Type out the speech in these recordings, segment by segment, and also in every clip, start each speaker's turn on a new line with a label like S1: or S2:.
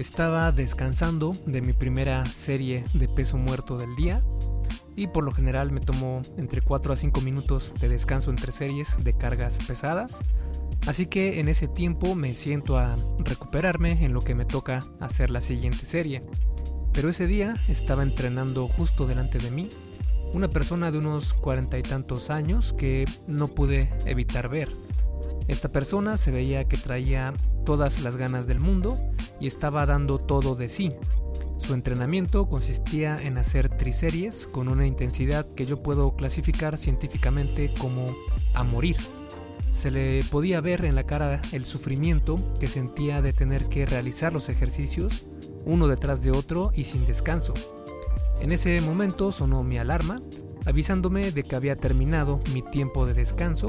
S1: Estaba descansando de mi primera serie de peso muerto del día y por lo general me tomo entre 4 a 5 minutos de descanso entre series de cargas pesadas. Así que en ese tiempo me siento a recuperarme en lo que me toca hacer la siguiente serie. Pero ese día estaba entrenando justo delante de mí una persona de unos cuarenta y tantos años que no pude evitar ver. Esta persona se veía que traía todas las ganas del mundo y estaba dando todo de sí. Su entrenamiento consistía en hacer triseries con una intensidad que yo puedo clasificar científicamente como a morir. Se le podía ver en la cara el sufrimiento que sentía de tener que realizar los ejercicios uno detrás de otro y sin descanso. En ese momento sonó mi alarma, avisándome de que había terminado mi tiempo de descanso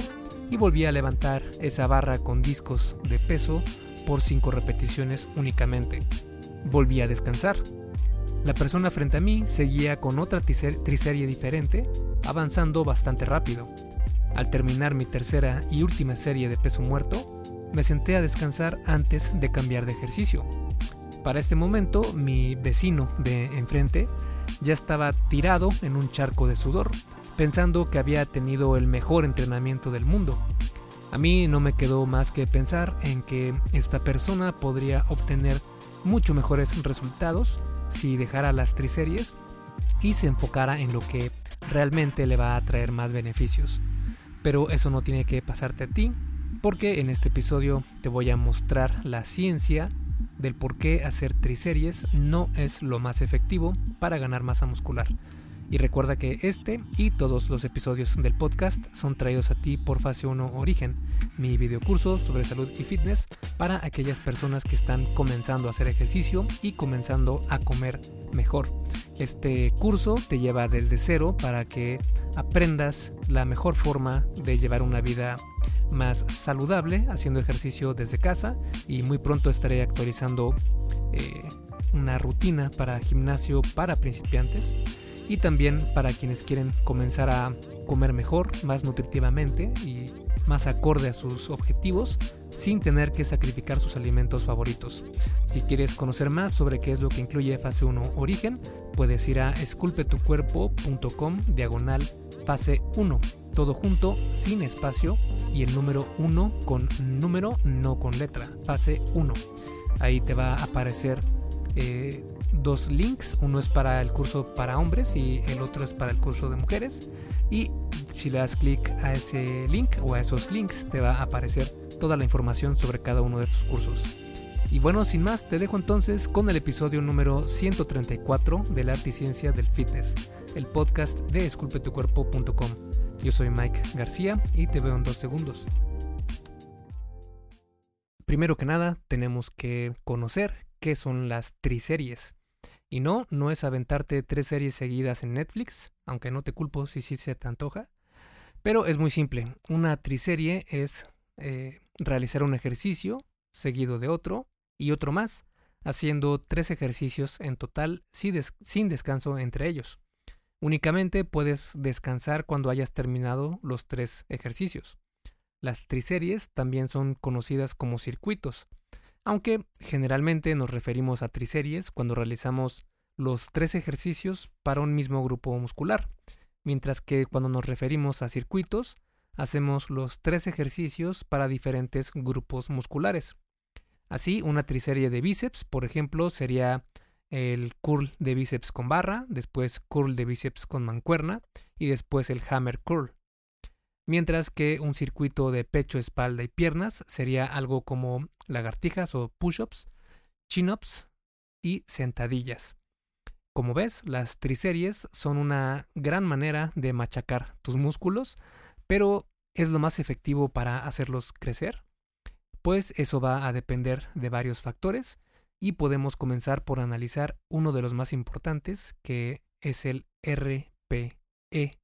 S1: y volví a levantar esa barra con discos de peso por 5 repeticiones únicamente. Volví a descansar. La persona frente a mí seguía con otra triserie diferente, avanzando bastante rápido. Al terminar mi tercera y última serie de peso muerto, me senté a descansar antes de cambiar de ejercicio. Para este momento, mi vecino de enfrente ya estaba tirado en un charco de sudor, pensando que había tenido el mejor entrenamiento del mundo. A mí no me quedó más que pensar en que esta persona podría obtener mucho mejores resultados si dejara las triseries y se enfocara en lo que realmente le va a traer más beneficios. Pero eso no tiene que pasarte a ti, porque en este episodio te voy a mostrar la ciencia del por qué hacer triseries no es lo más efectivo para ganar masa muscular. Y recuerda que este y todos los episodios del podcast son traídos a ti por Fase 1 Origen, mi videocurso sobre salud y fitness para aquellas personas que están comenzando a hacer ejercicio y comenzando a comer mejor. Este curso te lleva desde cero para que aprendas la mejor forma de llevar una vida más saludable haciendo ejercicio desde casa y muy pronto estaré actualizando eh, una rutina para gimnasio para principiantes y también para quienes quieren comenzar a comer mejor, más nutritivamente y más acorde a sus objetivos sin tener que sacrificar sus alimentos favoritos. Si quieres conocer más sobre qué es lo que incluye fase 1 origen, puedes ir a esculpetucuerpo.com diagonal fase 1, todo junto, sin espacio y el número 1 con número, no con letra, fase 1. Ahí te va a aparecer eh, dos links, uno es para el curso para hombres y el otro es para el curso de mujeres. Y si le das clic a ese link o a esos links, te va a aparecer toda la información sobre cada uno de estos cursos. Y bueno, sin más, te dejo entonces con el episodio número 134 de la arte y ciencia del fitness, el podcast de esculpetucuerpo.com. Yo soy Mike García y te veo en dos segundos. Primero que nada, tenemos que conocer qué son las triseries. Y no, no es aventarte tres series seguidas en Netflix, aunque no te culpo si sí se te antoja. Pero es muy simple. Una triserie es eh, realizar un ejercicio seguido de otro y otro más, haciendo tres ejercicios en total sin descanso entre ellos. Únicamente puedes descansar cuando hayas terminado los tres ejercicios. Las triseries también son conocidas como circuitos, aunque generalmente nos referimos a triseries cuando realizamos los tres ejercicios para un mismo grupo muscular, mientras que cuando nos referimos a circuitos, hacemos los tres ejercicios para diferentes grupos musculares. Así, una triserie de bíceps, por ejemplo, sería el curl de bíceps con barra, después curl de bíceps con mancuerna y después el hammer curl mientras que un circuito de pecho, espalda y piernas sería algo como lagartijas o push-ups, chin-ups y sentadillas. Como ves, las triseries son una gran manera de machacar tus músculos, pero ¿es lo más efectivo para hacerlos crecer? Pues eso va a depender de varios factores y podemos comenzar por analizar uno de los más importantes que es el RPE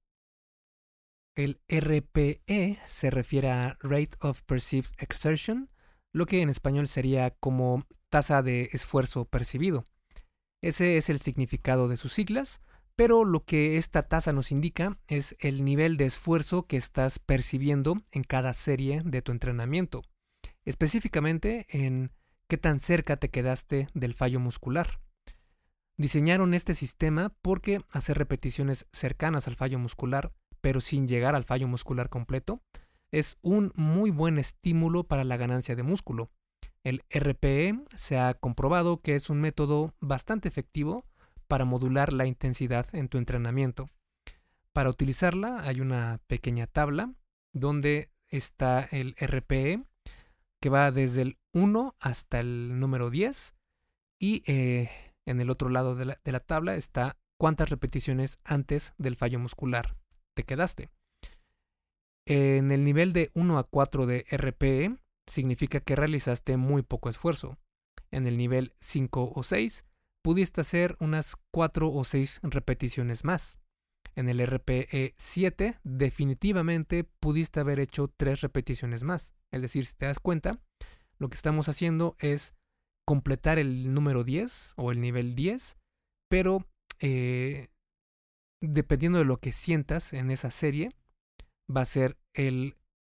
S1: el RPE se refiere a Rate of Perceived Exertion, lo que en español sería como tasa de esfuerzo percibido. Ese es el significado de sus siglas, pero lo que esta tasa nos indica es el nivel de esfuerzo que estás percibiendo en cada serie de tu entrenamiento, específicamente en qué tan cerca te quedaste del fallo muscular. Diseñaron este sistema porque hacer repeticiones cercanas al fallo muscular, pero sin llegar al fallo muscular completo, es un muy buen estímulo para la ganancia de músculo. El RPE se ha comprobado que es un método bastante efectivo para modular la intensidad en tu entrenamiento. Para utilizarla hay una pequeña tabla donde está el RPE que va desde el 1 hasta el número 10 y eh, en el otro lado de la, de la tabla está cuántas repeticiones antes del fallo muscular te quedaste. En el nivel de 1 a 4 de RPE significa que realizaste muy poco esfuerzo. En el nivel 5 o 6 pudiste hacer unas 4 o 6 repeticiones más. En el RPE 7 definitivamente pudiste haber hecho 3 repeticiones más. Es decir, si te das cuenta, lo que estamos haciendo es completar el número 10 o el nivel 10, pero eh, dependiendo de lo que sientas en esa serie, va a ser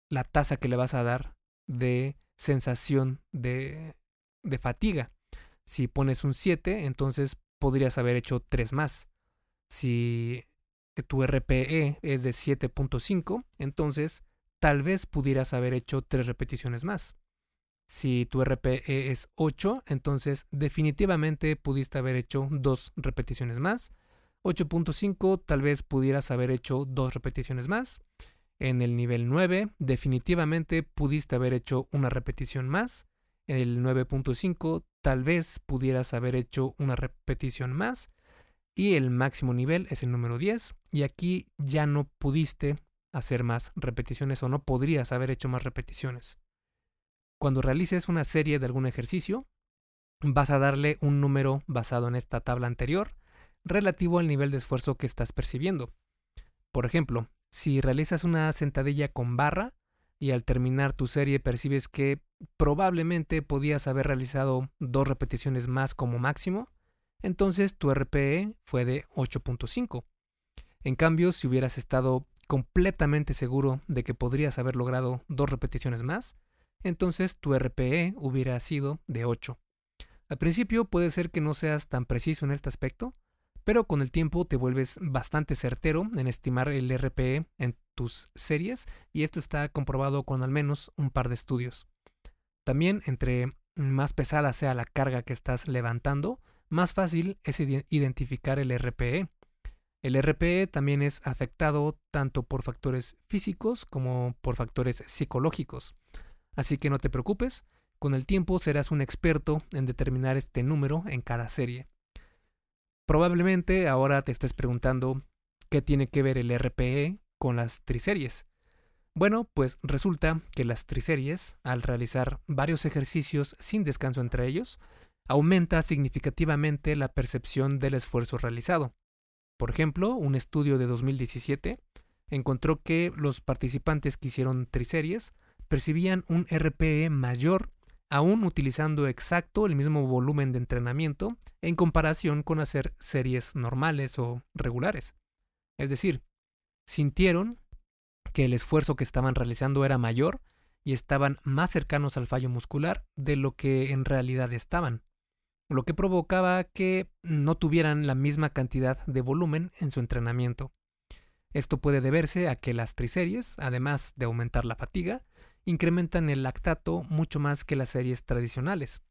S1: la tasa que le vas a dar de sensación de, de fatiga. Si pones un 7, entonces podrías haber hecho 3 más. Si tu RPE es de 7.5, entonces tal vez pudieras haber hecho 3 repeticiones más. Si tu RPE es 8, entonces definitivamente pudiste haber hecho 2 repeticiones más. 8.5 tal vez pudieras haber hecho 2 repeticiones más. En el nivel 9 definitivamente pudiste haber hecho una repetición más. En el 9.5 tal vez pudieras haber hecho una repetición más. Y el máximo nivel es el número 10. Y aquí ya no pudiste hacer más repeticiones o no podrías haber hecho más repeticiones. Cuando realices una serie de algún ejercicio, vas a darle un número basado en esta tabla anterior relativo al nivel de esfuerzo que estás percibiendo. Por ejemplo, si realizas una sentadilla con barra y al terminar tu serie percibes que probablemente podías haber realizado dos repeticiones más como máximo, entonces tu RPE fue de 8.5. En cambio, si hubieras estado completamente seguro de que podrías haber logrado dos repeticiones más, entonces tu RPE hubiera sido de 8. Al principio puede ser que no seas tan preciso en este aspecto, pero con el tiempo te vuelves bastante certero en estimar el RPE en tus series y esto está comprobado con al menos un par de estudios. También entre más pesada sea la carga que estás levantando, más fácil es identificar el RPE. El RPE también es afectado tanto por factores físicos como por factores psicológicos. Así que no te preocupes, con el tiempo serás un experto en determinar este número en cada serie. Probablemente ahora te estés preguntando qué tiene que ver el RPE con las triseries. Bueno, pues resulta que las triseries, al realizar varios ejercicios sin descanso entre ellos, aumenta significativamente la percepción del esfuerzo realizado. Por ejemplo, un estudio de 2017 encontró que los participantes que hicieron triseries percibían un RPE mayor aún utilizando exacto el mismo volumen de entrenamiento en comparación con hacer series normales o regulares. Es decir, sintieron que el esfuerzo que estaban realizando era mayor y estaban más cercanos al fallo muscular de lo que en realidad estaban, lo que provocaba que no tuvieran la misma cantidad de volumen en su entrenamiento. Esto puede deberse a que las triseries, además de aumentar la fatiga, incrementan el lactato mucho más que las series tradicionales.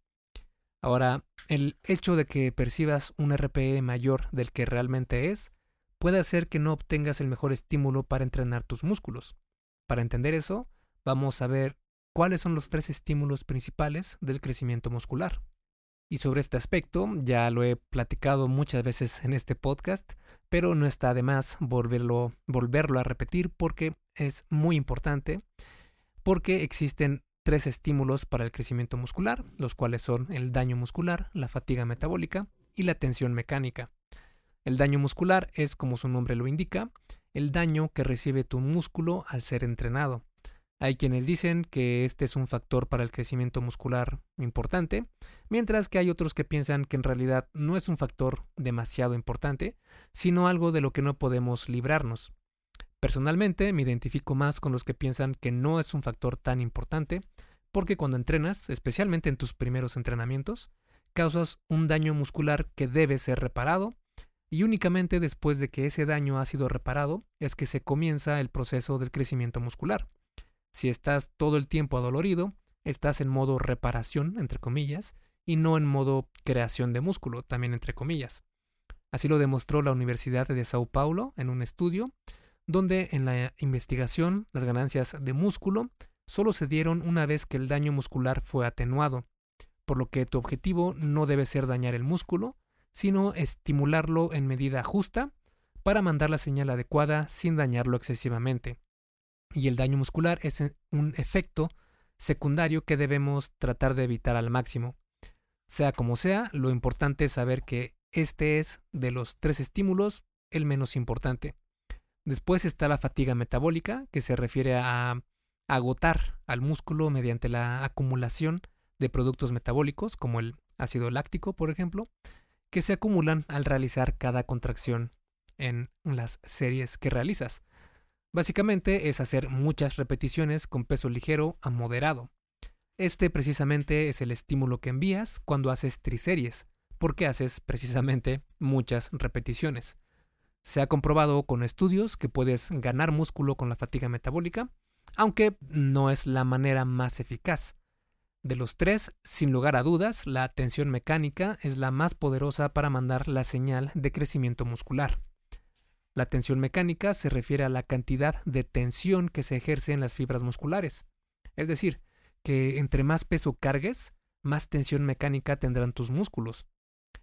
S1: Ahora, el hecho de que percibas un RPE mayor del que realmente es puede hacer que no obtengas el mejor estímulo para entrenar tus músculos. Para entender eso, vamos a ver cuáles son los tres estímulos principales del crecimiento muscular. Y sobre este aspecto ya lo he platicado muchas veces en este podcast, pero no está de más volverlo, volverlo a repetir porque es muy importante porque existen tres estímulos para el crecimiento muscular, los cuales son el daño muscular, la fatiga metabólica y la tensión mecánica. El daño muscular es, como su nombre lo indica, el daño que recibe tu músculo al ser entrenado. Hay quienes dicen que este es un factor para el crecimiento muscular importante, mientras que hay otros que piensan que en realidad no es un factor demasiado importante, sino algo de lo que no podemos librarnos. Personalmente me identifico más con los que piensan que no es un factor tan importante, porque cuando entrenas, especialmente en tus primeros entrenamientos, causas un daño muscular que debe ser reparado y únicamente después de que ese daño ha sido reparado es que se comienza el proceso del crecimiento muscular. Si estás todo el tiempo adolorido, estás en modo reparación, entre comillas, y no en modo creación de músculo, también entre comillas. Así lo demostró la Universidad de Sao Paulo en un estudio, donde en la investigación las ganancias de músculo solo se dieron una vez que el daño muscular fue atenuado, por lo que tu objetivo no debe ser dañar el músculo, sino estimularlo en medida justa para mandar la señal adecuada sin dañarlo excesivamente. Y el daño muscular es un efecto secundario que debemos tratar de evitar al máximo. Sea como sea, lo importante es saber que este es, de los tres estímulos, el menos importante. Después está la fatiga metabólica, que se refiere a agotar al músculo mediante la acumulación de productos metabólicos, como el ácido láctico, por ejemplo, que se acumulan al realizar cada contracción en las series que realizas. Básicamente es hacer muchas repeticiones con peso ligero a moderado. Este precisamente es el estímulo que envías cuando haces triseries, porque haces precisamente muchas repeticiones. Se ha comprobado con estudios que puedes ganar músculo con la fatiga metabólica, aunque no es la manera más eficaz. De los tres, sin lugar a dudas, la tensión mecánica es la más poderosa para mandar la señal de crecimiento muscular. La tensión mecánica se refiere a la cantidad de tensión que se ejerce en las fibras musculares. Es decir, que entre más peso cargues, más tensión mecánica tendrán tus músculos.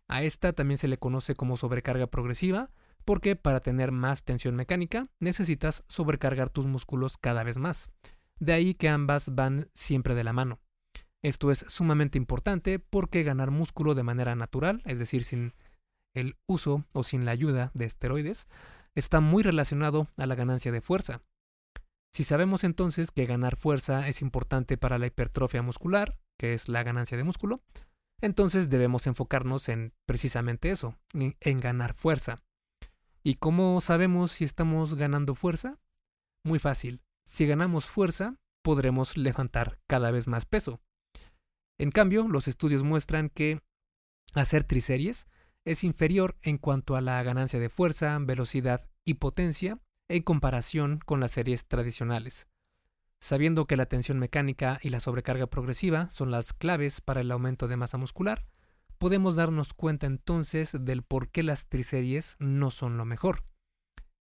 S1: A esta también se le conoce como sobrecarga progresiva, porque para tener más tensión mecánica necesitas sobrecargar tus músculos cada vez más. De ahí que ambas van siempre de la mano. Esto es sumamente importante porque ganar músculo de manera natural, es decir, sin el uso o sin la ayuda de esteroides, está muy relacionado a la ganancia de fuerza. Si sabemos entonces que ganar fuerza es importante para la hipertrofia muscular, que es la ganancia de músculo, entonces debemos enfocarnos en precisamente eso, en, ganar fuerza. ¿Y cómo sabemos si estamos ganando fuerza? Muy fácil. Si ganamos fuerza, podremos levantar cada vez más peso. En cambio, los estudios muestran que hacer triseries es inferior en cuanto a la ganancia de fuerza, velocidad y potencia en comparación con las series tradicionales. Sabiendo que la tensión mecánica y la sobrecarga progresiva son las claves para el aumento de masa muscular, podemos darnos cuenta entonces del por qué las triseries no son lo mejor.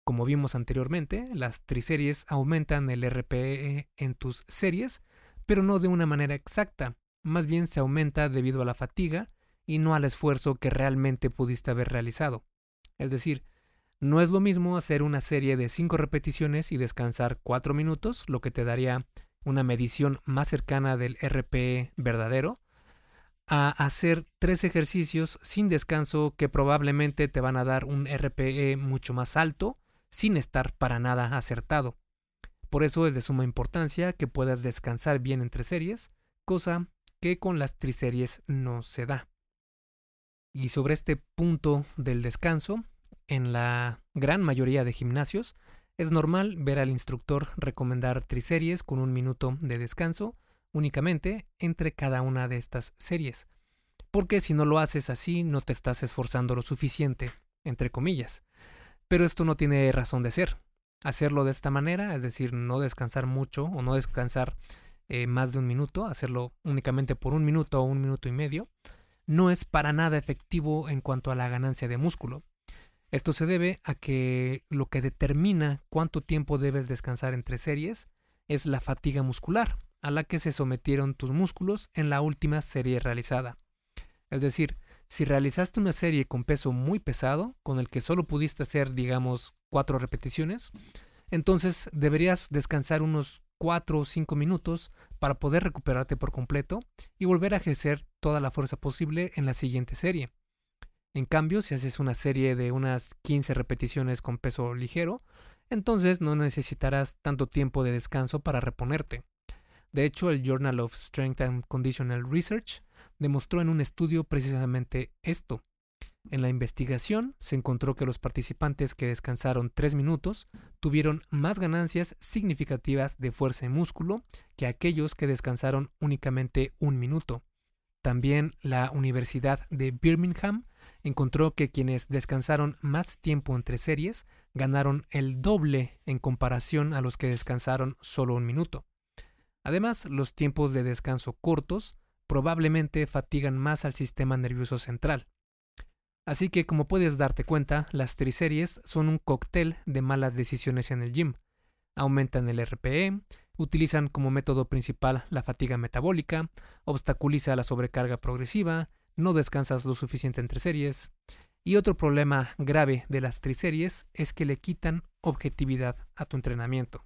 S1: Como vimos anteriormente, las triseries aumentan el RPE en tus series, pero no de una manera exacta, más bien se aumenta debido a la fatiga y no al esfuerzo que realmente pudiste haber realizado. Es decir, no es lo mismo hacer una serie de 5 repeticiones y descansar 4 minutos, lo que te daría una medición más cercana del RPE verdadero, a hacer 3 ejercicios sin descanso que probablemente te van a dar un RPE mucho más alto sin estar para nada acertado. Por eso es de suma importancia que puedas descansar bien entre series, cosa que con las triseries no se da. Y sobre este punto del descanso, en la gran mayoría de gimnasios, es normal ver al instructor recomendar triseries con un minuto de descanso únicamente entre cada una de estas series. Porque si no lo haces así, no te estás esforzando lo suficiente, entre comillas. Pero esto no tiene razón de ser. Hacerlo de esta manera, es decir, no descansar mucho o no descansar eh, más de un minuto, hacerlo únicamente por un minuto o un minuto y medio, no es para nada efectivo en cuanto a la ganancia de músculo. Esto se debe a que lo que determina cuánto tiempo debes descansar entre series es la fatiga muscular a la que se sometieron tus músculos en la última serie realizada. Es decir, si realizaste una serie con peso muy pesado, con el que solo pudiste hacer, digamos, cuatro repeticiones, entonces deberías descansar unos 4 o 5 minutos para poder recuperarte por completo y volver a ejercer toda la fuerza posible en la siguiente serie. En cambio, si haces una serie de unas 15 repeticiones con peso ligero, entonces no necesitarás tanto tiempo de descanso para reponerte. De hecho, el Journal of Strength and Conditional Research demostró en un estudio precisamente esto. En la investigación se encontró que los participantes que descansaron 3 minutos tuvieron más ganancias significativas de fuerza y músculo que aquellos que descansaron únicamente un minuto. También la Universidad de Birmingham encontró que quienes descansaron más tiempo entre series ganaron el doble en comparación a los que descansaron solo un minuto. Además, los tiempos de descanso cortos probablemente fatigan más al sistema nervioso central. Así que, como puedes darte cuenta, las triseries son un cóctel de malas decisiones en el gym. Aumentan el RPE, utilizan como método principal la fatiga metabólica, obstaculiza la sobrecarga progresiva, no descansas lo suficiente entre series. Y otro problema grave de las triseries es que le quitan objetividad a tu entrenamiento.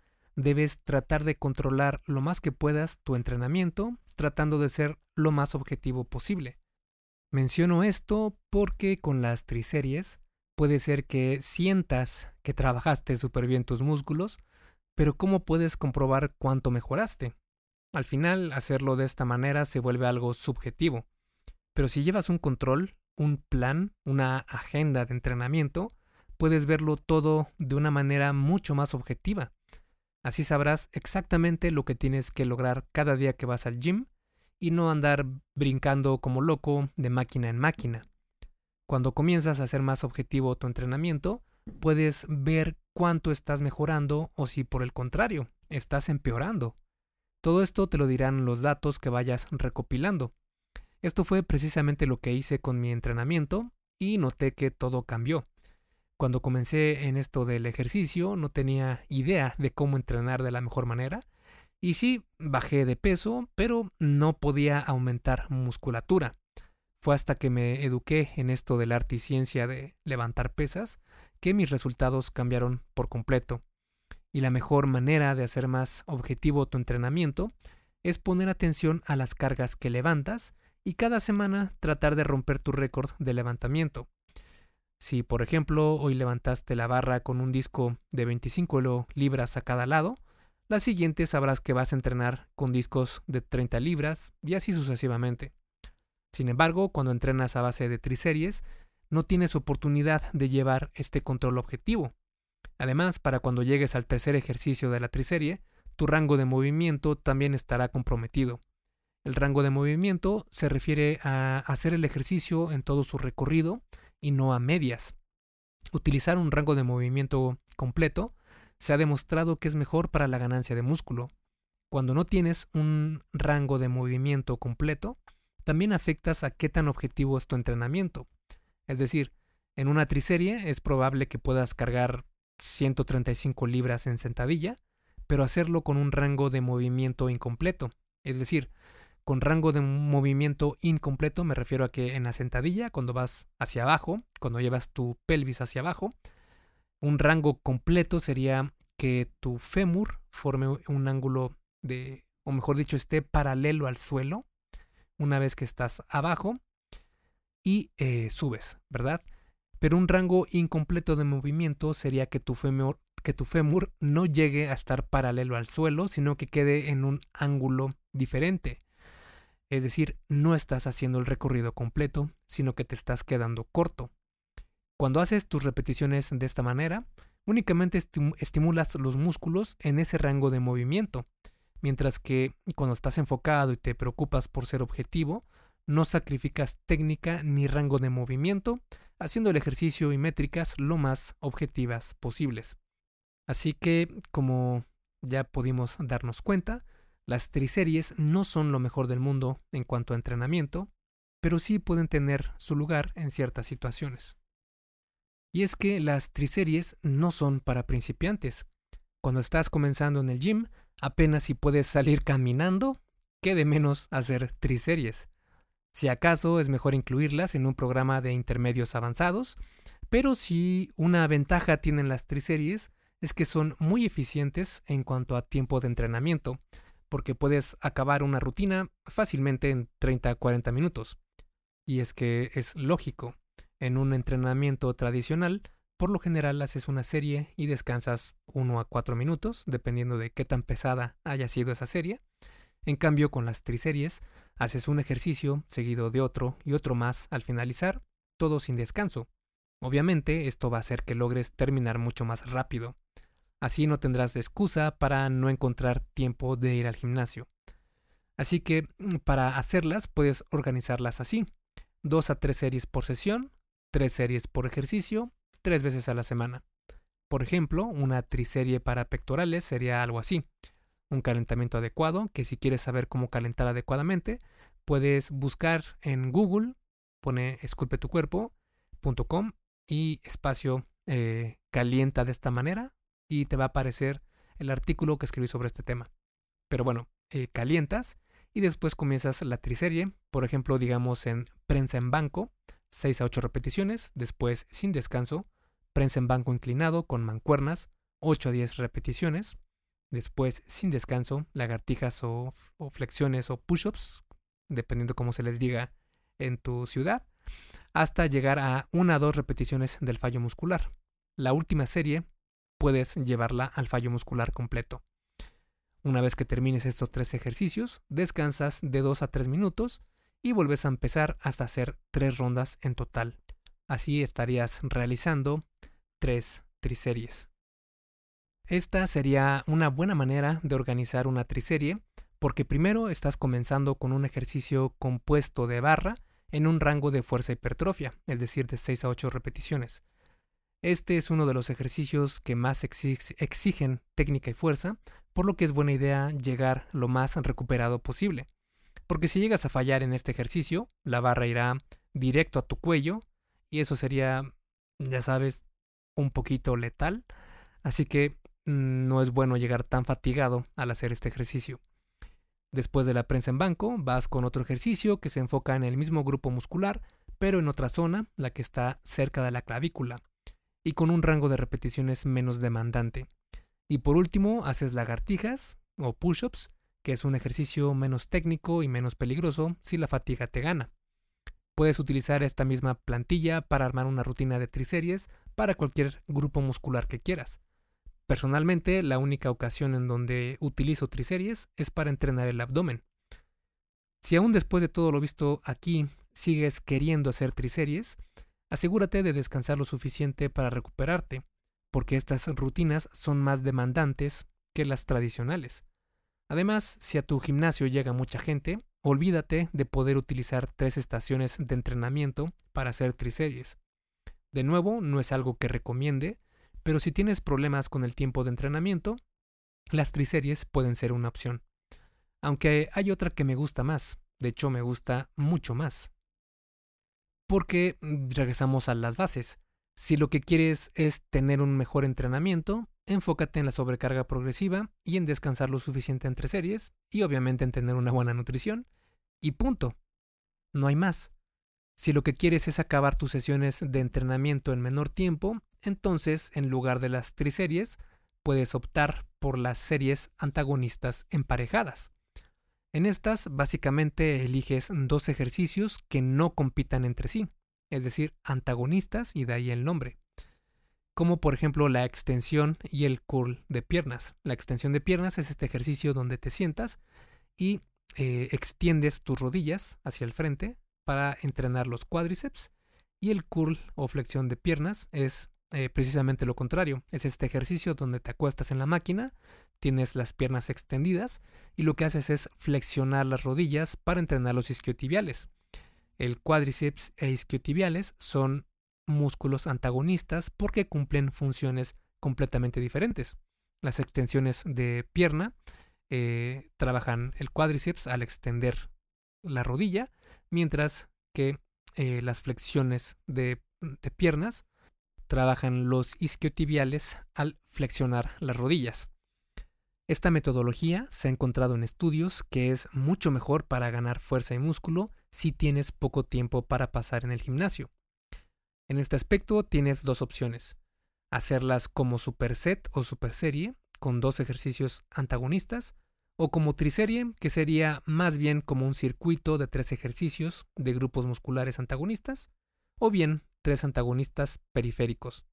S1: debes tratar de controlar lo más que puedas tu entrenamiento, tratando de ser lo más objetivo posible. Menciono esto porque con las triseries puede ser que sientas que trabajaste súper bien tus músculos, pero ¿cómo puedes comprobar cuánto mejoraste? Al final, hacerlo de esta manera se vuelve algo subjetivo. Pero si llevas un control, un plan, una agenda de entrenamiento, puedes verlo todo de una manera mucho más objetiva. Así sabrás exactamente lo que tienes que lograr cada día que vas al gym y no andar brincando como loco de máquina en máquina. Cuando comienzas a hacer más objetivo tu entrenamiento, puedes ver cuánto estás mejorando o si por el contrario, estás empeorando. Todo esto te lo dirán los datos que vayas recopilando. Esto fue precisamente lo que hice con mi entrenamiento y noté que todo cambió. Cuando comencé en esto del ejercicio no tenía idea de cómo entrenar de la mejor manera y sí, bajé de peso, pero no podía aumentar musculatura. Fue hasta que me eduqué en esto del arte y ciencia de levantar pesas que mis resultados cambiaron por completo. Y la mejor manera de hacer más objetivo tu entrenamiento es poner atención a las cargas que levantas y cada semana tratar de romper tu récord de levantamiento. Si, por ejemplo, hoy levantaste la barra con un disco de 25 libras a cada lado, la siguiente sabrás que vas a entrenar con discos de 30 libras y así sucesivamente. Sin embargo, cuando entrenas a base de triseries, no tienes oportunidad de llevar este control objetivo. Además, para cuando llegues al tercer ejercicio de la triserie, tu rango de movimiento también estará comprometido. El rango de movimiento se refiere a hacer el ejercicio en todo su recorrido y no a medias. Utilizar un rango de movimiento completo se ha demostrado que es mejor para la ganancia de músculo. Cuando no tienes un rango de movimiento completo, también afectas a qué tan objetivo es tu entrenamiento. Es decir, en una triserie es probable que puedas cargar 135 libras en sentadilla, pero hacerlo con un rango de movimiento incompleto. Es decir, con rango de movimiento incompleto me refiero a que en la sentadilla, cuando vas hacia abajo, cuando llevas tu pelvis hacia abajo, un rango completo sería que tu fémur forme un ángulo de, o mejor dicho, esté paralelo al suelo, una vez que estás abajo y eh, subes, ¿verdad? Pero un rango incompleto de movimiento sería que tu, fémur, que tu fémur no llegue a estar paralelo al suelo, sino que quede en un ángulo diferente. Es decir, no estás haciendo el recorrido completo, sino que te estás quedando corto. Cuando haces tus repeticiones de esta manera, únicamente estimulas los músculos en ese rango de movimiento, Mientras que cuando estás enfocado y te preocupas por ser objetivo, no sacrificas técnica ni rango de movimiento, haciendo el ejercicio y métricas lo más objetivas posibles. Así que, como ya pudimos darnos cuenta, las triseries no son lo mejor del mundo en cuanto a entrenamiento, pero sí pueden tener su lugar en ciertas situaciones. Y es que las triseries no son para principiantes. Cuando estás comenzando en el gym, apenas si puedes salir caminando, qué de menos hacer triseries. Si acaso es mejor incluirlas en un programa de intermedios avanzados, pero si una ventaja tienen las triseries es que son muy eficientes en cuanto a tiempo de entrenamiento, porque puedes acabar una rutina fácilmente en 30 40 minutos. Y es que es lógico, en un entrenamiento tradicional, por lo general haces una serie y descansas 1 a 4 minutos, dependiendo de qué tan pesada haya sido esa serie. En cambio, con las triseries, haces un ejercicio seguido de otro y otro más al finalizar, todo sin descanso. Obviamente, esto va a hacer que logres terminar mucho más rápido. Así no tendrás excusa para no encontrar tiempo de ir al gimnasio. Así que mm, para hacerlas puedes organizarlas así. Dos a tres series por sesión, tres series por ejercicio, tres veces a la semana. Por ejemplo, una triserie para pectorales sería algo así un calentamiento adecuado, que si quieres saber cómo calentar adecuadamente, puedes buscar en Google, pone esculpetucuerpo.com y espacio eh, calienta de esta manera y te va a aparecer el artículo que escribí sobre este tema. Pero bueno, eh, calientas y después comienzas la triserie, por ejemplo, digamos en prensa en banco, 6 a 8 repeticiones, después sin descanso, prensa en banco inclinado con mancuernas, 8 a 10 repeticiones, Después, sin descanso, lagartijas o, flexiones o push-ups, dependiendo cómo se les diga en tu ciudad, hasta llegar a una o dos repeticiones del fallo muscular. La última serie puedes llevarla al fallo muscular completo. Una vez que termines estos tres ejercicios, descansas de 2 a 3 minutos y vuelves a empezar hasta hacer tres rondas en total. Así estarías realizando tres triseries. Esta sería una buena manera de organizar una triserie, porque primero estás comenzando con un ejercicio compuesto de barra en un rango de fuerza hipertrofia, es decir, de 6 a 8 repeticiones. Este es uno de los ejercicios que más exigen técnica y fuerza, por lo que es buena idea llegar lo más recuperado posible. Porque si llegas a fallar en este ejercicio, la barra irá directo a tu cuello y eso sería, ya sabes, un poquito letal. Así que Mm, no es bueno llegar tan fatigado al hacer este ejercicio. Después de la prensa en banco, vas con otro ejercicio que se enfoca en el mismo grupo muscular, pero en otra zona, la que está cerca de la clavícula, y con un rango de repeticiones menos demandante. Y por último, haces lagartijas o push-ups, que es un ejercicio menos técnico y menos peligroso si la fatiga te gana. Puedes utilizar esta misma plantilla para armar una rutina de triseries para cualquier grupo muscular que quieras. Personalmente, la única ocasión en donde utilizo triseries es para entrenar el abdomen. Si aún después de todo lo visto aquí sigues queriendo hacer triseries, asegúrate de descansar lo suficiente para recuperarte, porque estas rutinas son más demandantes que las tradicionales. Además, si a tu gimnasio llega mucha gente, olvídate de poder utilizar tres estaciones de entrenamiento para hacer triseries. De nuevo, no es algo que recomiende, pero si tienes problemas con el tiempo de entrenamiento, las triseries pueden ser una opción. Aunque hay otra que me gusta más, de hecho me gusta mucho más. Porque regresamos a las bases. Si lo que quieres es tener un mejor entrenamiento, enfócate en la sobrecarga progresiva y en descansar lo suficiente entre series y obviamente en tener una buena nutrición. Y punto. No hay más. Si lo que quieres es acabar tus sesiones de entrenamiento en menor tiempo, entonces en lugar de las triseries, puedes optar por las series antagonistas emparejadas. En estas básicamente eliges dos ejercicios que no compitan entre sí, es decir, antagonistas y de ahí el nombre. Como por ejemplo la extensión y el curl de piernas. La extensión de piernas es este ejercicio donde te sientas y eh, extiendes tus rodillas hacia el frente para entrenar los cuádriceps. Y el curl o flexión de piernas es eh, precisamente lo contrario. Es este ejercicio donde te acuestas en la máquina, tienes las piernas extendidas y lo que haces es flexionar las rodillas para entrenar los isquiotibiales. El cuádriceps e isquiotibiales son músculos antagonistas porque cumplen funciones completamente diferentes. Las extensiones de pierna eh, trabajan el cuádriceps al extender la rodilla, mientras que eh, las flexiones de, de piernas trabajan los isquiotibiales al flexionar las rodillas. Esta metodología se ha encontrado en estudios que es mucho mejor para ganar fuerza y músculo si tienes poco tiempo para pasar en el gimnasio. En este aspecto tienes dos opciones. Hacerlas como superset o superserie, con dos ejercicios antagonistas, o como triserie, que sería más bien como un circuito de tres ejercicios de grupos musculares antagonistas, o bien tres antagonistas periféricos.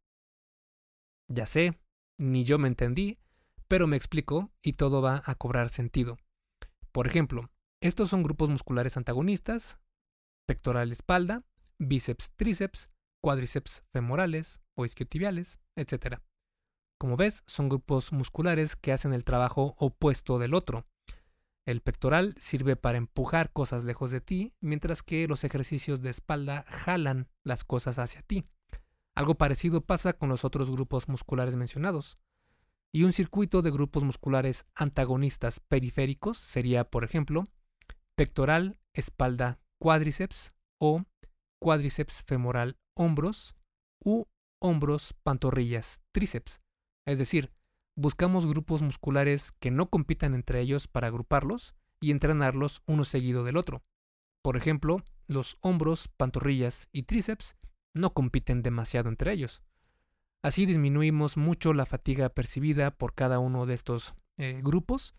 S1: Ya sé, ni yo me entendí, pero me explico y todo va a cobrar sentido. Por ejemplo, estos son grupos musculares antagonistas, pectoral espalda, bíceps tríceps, cuádriceps femorales o isquiotibiales, etc. Como ves, son grupos musculares que hacen el trabajo opuesto del otro. El pectoral sirve para empujar cosas lejos de ti, mientras que los ejercicios de espalda jalan las cosas hacia ti. Algo parecido pasa con los otros grupos musculares mencionados. Y un circuito de grupos musculares antagonistas periféricos sería, por ejemplo, pectoral, espalda, cuádriceps o cuádriceps femoral, hombros u hombros, pantorrillas, tríceps. Es decir, buscamos grupos musculares que no compitan entre ellos para agruparlos y entrenarlos uno seguido del otro. Por ejemplo, los hombros, pantorrillas y tríceps no compiten demasiado entre ellos. Así disminuimos mucho la fatiga percibida por cada uno de estos eh, grupos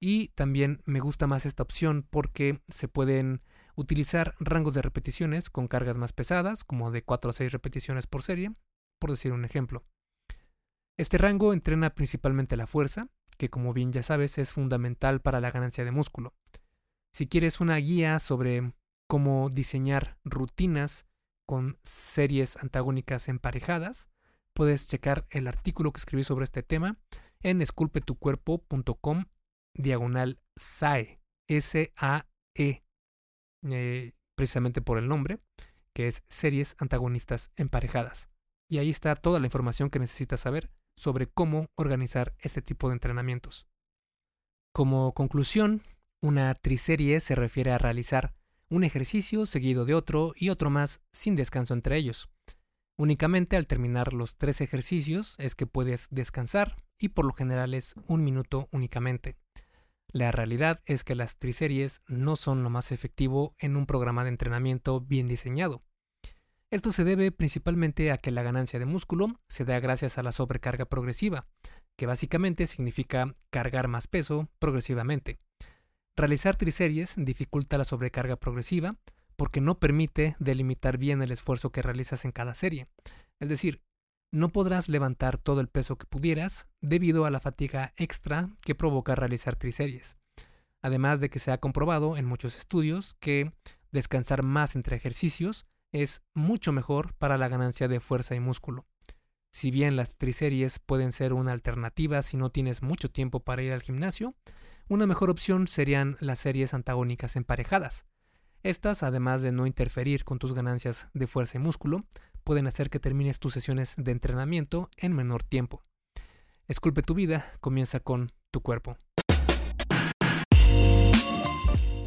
S1: y también me gusta más esta opción porque se pueden utilizar rangos de repeticiones con cargas más pesadas, como de 4 a 6 repeticiones por serie, por decir un ejemplo. Este rango entrena principalmente la fuerza, que como bien ya sabes es fundamental para la ganancia de músculo. Si quieres una guía sobre cómo diseñar rutinas con series antagónicas emparejadas, puedes checar el artículo que escribí sobre este tema en esculpetucuerpo.com diagonal SAE, S-A-E, eh, precisamente por el nombre, que es series antagonistas emparejadas. Y ahí está toda la información que necesitas saber sobre cómo organizar este tipo de entrenamientos. Como conclusión, una triserie se refiere a realizar un ejercicio seguido de otro y otro más sin descanso entre ellos. Únicamente al terminar los tres ejercicios es que puedes descansar y por lo general es un minuto únicamente. La realidad es que las triseries no son lo más efectivo en un programa de entrenamiento bien diseñado. Esto se debe principalmente a que la ganancia de músculo se da gracias a la sobrecarga progresiva, que básicamente significa cargar más peso progresivamente. Realizar triseries dificulta la sobrecarga progresiva porque no permite delimitar bien el esfuerzo que realizas en cada serie. Es decir, no podrás levantar todo el peso que pudieras debido a la fatiga extra que provoca realizar triseries. Además de que se ha comprobado en muchos estudios que descansar más entre ejercicios es mucho mejor para la ganancia de fuerza y músculo. Si bien las triseries pueden ser una alternativa si no tienes mucho tiempo para ir al gimnasio, una mejor opción serían las series antagónicas emparejadas. Estas, además de no interferir con tus ganancias de fuerza y músculo, pueden hacer que termines tus sesiones de entrenamiento en menor tiempo. Esculpe tu vida comienza con tu cuerpo.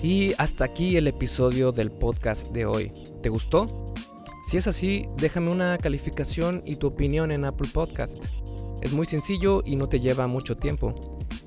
S1: Y hasta aquí el episodio del podcast de hoy. ¿Te gustó? Si es así, déjame una calificación y tu opinión en Apple Podcast. Es muy sencillo y no te lleva mucho tiempo.